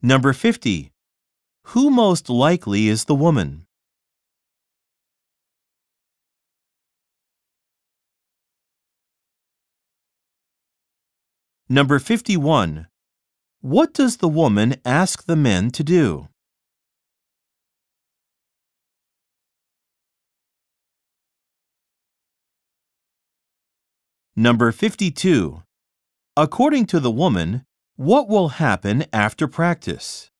Number 50. Who most likely is the woman? Number 51. What does the woman ask the men to do? Number 52. According to the woman, what will happen after practice?